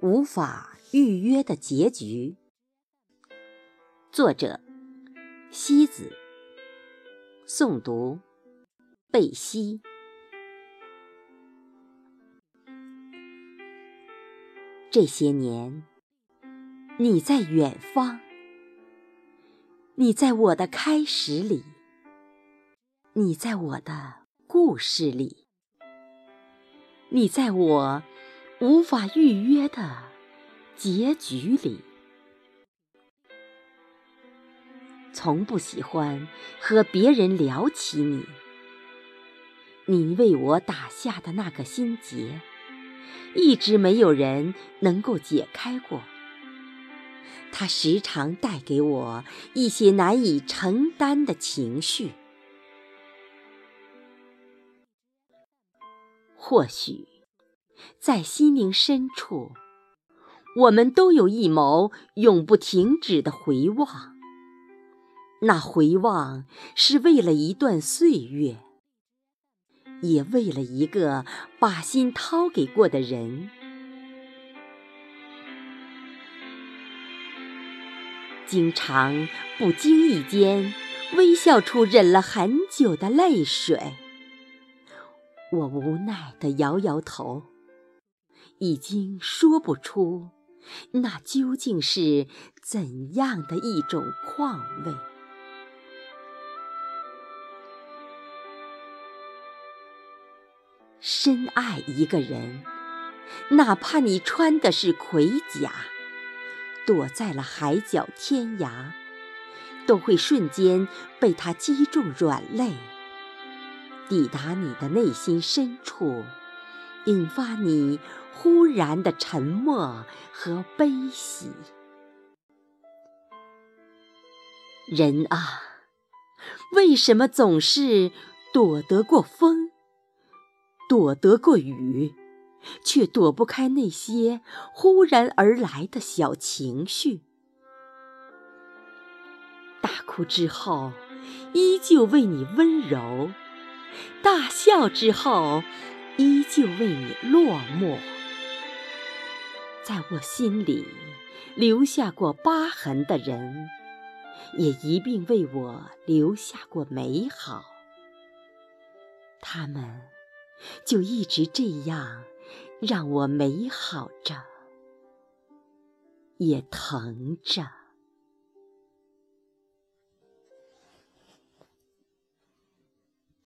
无法预约的结局。作者：西子。诵读：贝西。这些年，你在远方，你在我的开始里，你在我的故事里，你在我无法预约的结局里。从不喜欢和别人聊起你，你为我打下的那个心结。一直没有人能够解开过，它时常带给我一些难以承担的情绪。或许，在心灵深处，我们都有一谋永不停止的回望。那回望是为了一段岁月。也为了一个把心掏给过的人，经常不经意间微笑出忍了很久的泪水。我无奈地摇摇头，已经说不出那究竟是怎样的一种况味。深爱一个人，哪怕你穿的是盔甲，躲在了海角天涯，都会瞬间被他击中软肋，抵达你的内心深处，引发你忽然的沉默和悲喜。人啊，为什么总是躲得过风？躲得过雨，却躲不开那些忽然而来的小情绪。大哭之后，依旧为你温柔；大笑之后，依旧为你落寞。在我心里留下过疤痕的人，也一并为我留下过美好。他们。就一直这样，让我美好着，也疼着。